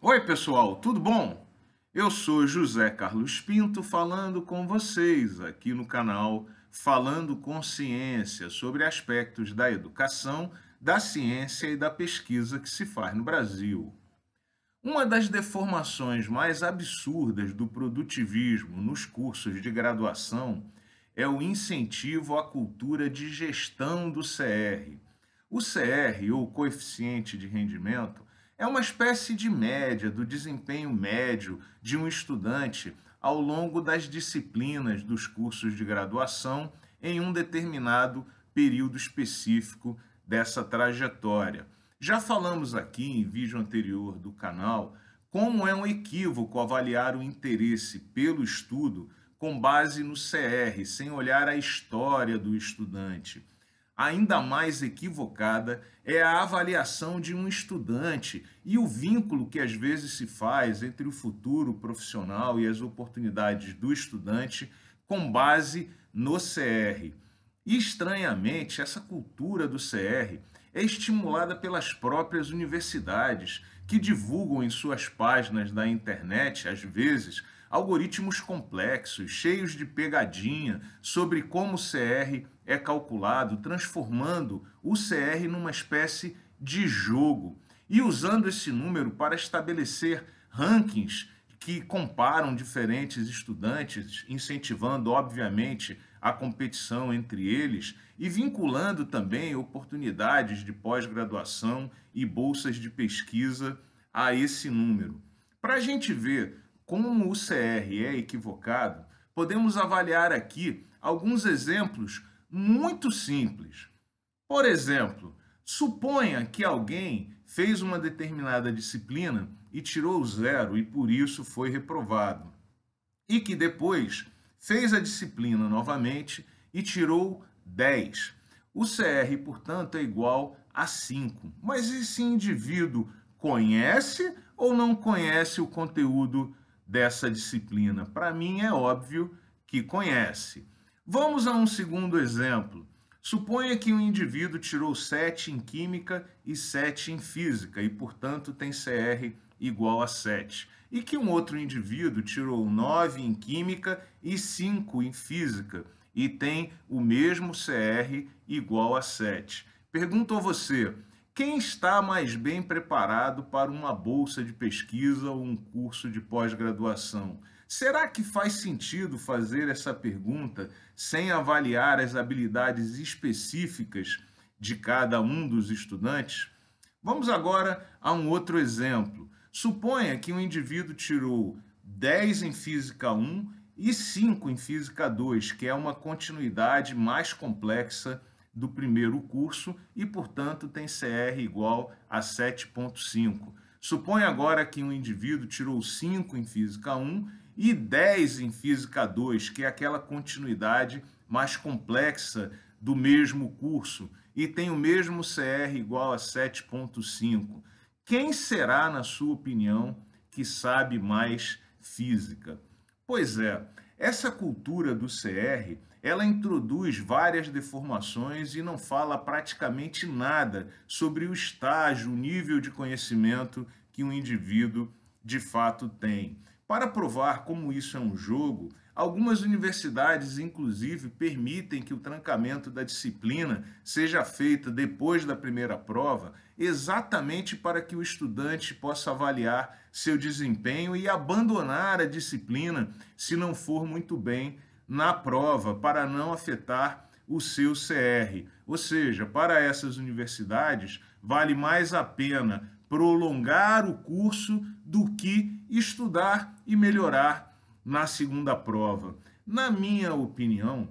Oi, pessoal, tudo bom? Eu sou José Carlos Pinto falando com vocês aqui no canal Falando com Ciência sobre aspectos da educação, da ciência e da pesquisa que se faz no Brasil. Uma das deformações mais absurdas do produtivismo nos cursos de graduação é o incentivo à cultura de gestão do CR. O CR, ou coeficiente de rendimento, é uma espécie de média do desempenho médio de um estudante ao longo das disciplinas dos cursos de graduação em um determinado período específico dessa trajetória. Já falamos aqui em vídeo anterior do canal como é um equívoco avaliar o interesse pelo estudo com base no CR, sem olhar a história do estudante ainda mais equivocada é a avaliação de um estudante e o vínculo que às vezes se faz entre o futuro profissional e as oportunidades do estudante com base no CR. E, estranhamente, essa cultura do CR é estimulada pelas próprias universidades, que divulgam em suas páginas da internet, às vezes, algoritmos complexos, cheios de pegadinha sobre como o CR é calculado, transformando o CR numa espécie de jogo e usando esse número para estabelecer rankings que comparam diferentes estudantes, incentivando, obviamente, a competição entre eles e vinculando também oportunidades de pós-graduação e bolsas de pesquisa a esse número. Para a gente ver como o CR é equivocado, podemos avaliar aqui alguns exemplos muito simples. Por exemplo, suponha que alguém fez uma determinada disciplina e tirou zero e por isso foi reprovado. E que depois fez a disciplina novamente e tirou 10. O CR, portanto, é igual a 5. Mas esse indivíduo conhece ou não conhece o conteúdo dessa disciplina? Para mim é óbvio que conhece. Vamos a um segundo exemplo. Suponha que um indivíduo tirou 7 em química e 7 em física e, portanto, tem CR igual a 7. E que um outro indivíduo tirou 9 em química e 5 em física e tem o mesmo CR igual a 7. Pergunto a você, quem está mais bem preparado para uma bolsa de pesquisa ou um curso de pós-graduação? Será que faz sentido fazer essa pergunta sem avaliar as habilidades específicas de cada um dos estudantes? Vamos agora a um outro exemplo. Suponha que um indivíduo tirou 10 em Física 1 e 5 em Física 2, que é uma continuidade mais complexa do primeiro curso e, portanto, tem CR igual a 7,5. Suponha agora que um indivíduo tirou 5 em Física 1 e 10 em Física 2, que é aquela continuidade mais complexa do mesmo curso, e tem o mesmo CR igual a 7,5. Quem será, na sua opinião, que sabe mais física? Pois é, essa cultura do CR ela introduz várias deformações e não fala praticamente nada sobre o estágio, o nível de conhecimento que um indivíduo de fato tem. Para provar como isso é um jogo, algumas universidades, inclusive, permitem que o trancamento da disciplina seja feito depois da primeira prova, exatamente para que o estudante possa avaliar seu desempenho e abandonar a disciplina se não for muito bem na prova para não afetar o seu CR. Ou seja, para essas universidades, vale mais a pena prolongar o curso do que estudar e melhorar na segunda prova. Na minha opinião,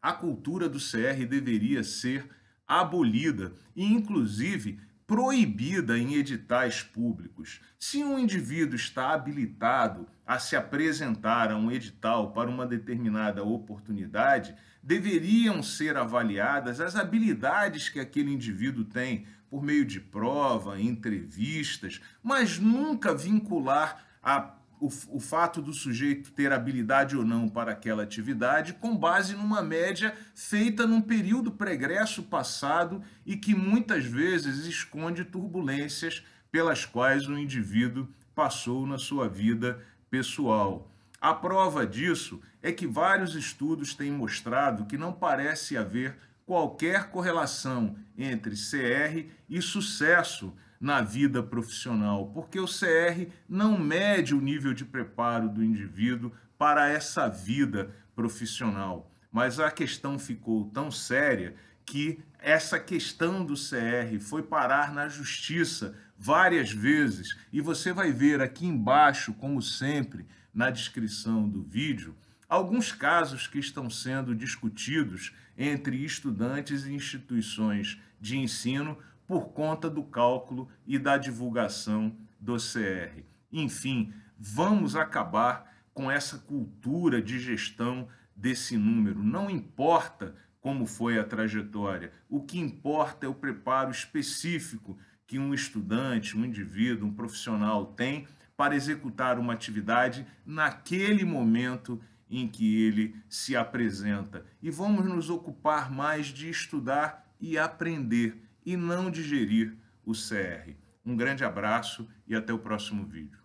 a cultura do CR deveria ser abolida e, inclusive, proibida em editais públicos. Se um indivíduo está habilitado a se apresentar a um edital para uma determinada oportunidade, deveriam ser avaliadas as habilidades que aquele indivíduo tem por meio de prova, entrevistas, mas nunca vincular a o, o, fato do sujeito ter habilidade ou não para aquela atividade com base numa média feita num período pregresso passado e que muitas vezes esconde turbulências pelas quais o indivíduo passou na sua vida pessoal. A prova disso é que vários estudos têm mostrado que não parece haver qualquer correlação entre CR e sucesso na vida profissional, porque o CR não mede o nível de preparo do indivíduo para essa vida profissional. Mas a questão ficou tão séria que essa questão do CR foi parar na justiça várias vezes e você vai ver aqui embaixo, como sempre, na descrição do vídeo, alguns casos que estão sendo discutidos entre estudantes e instituições de ensino por conta do cálculo e da divulgação do CR. Enfim, vamos acabar com essa cultura de gestão desse número. Não importa como foi a trajetória, o que importa é o preparo específico que um estudante, um indivíduo, um profissional tem para executar uma atividade naquele momento em que ele se apresenta. E vamos nos ocupar mais de estudar e aprender e não digerir o CR. Um grande abraço e até o próximo vídeo.